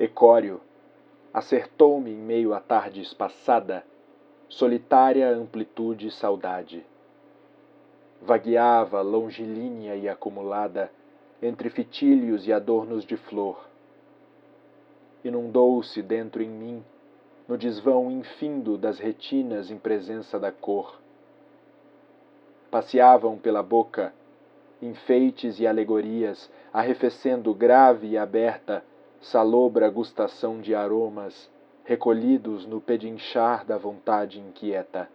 Ecório, acertou-me em meio à tarde espaçada, solitária amplitude e saudade. Vagueava longilínea e acumulada entre fitilhos e adornos de flor. Inundou-se dentro em mim, no desvão infindo das retinas em presença da cor. Passeavam pela boca enfeites e alegorias, arrefecendo grave e aberta salobra gustação de aromas, recolhidos no pedinchar da vontade inquieta.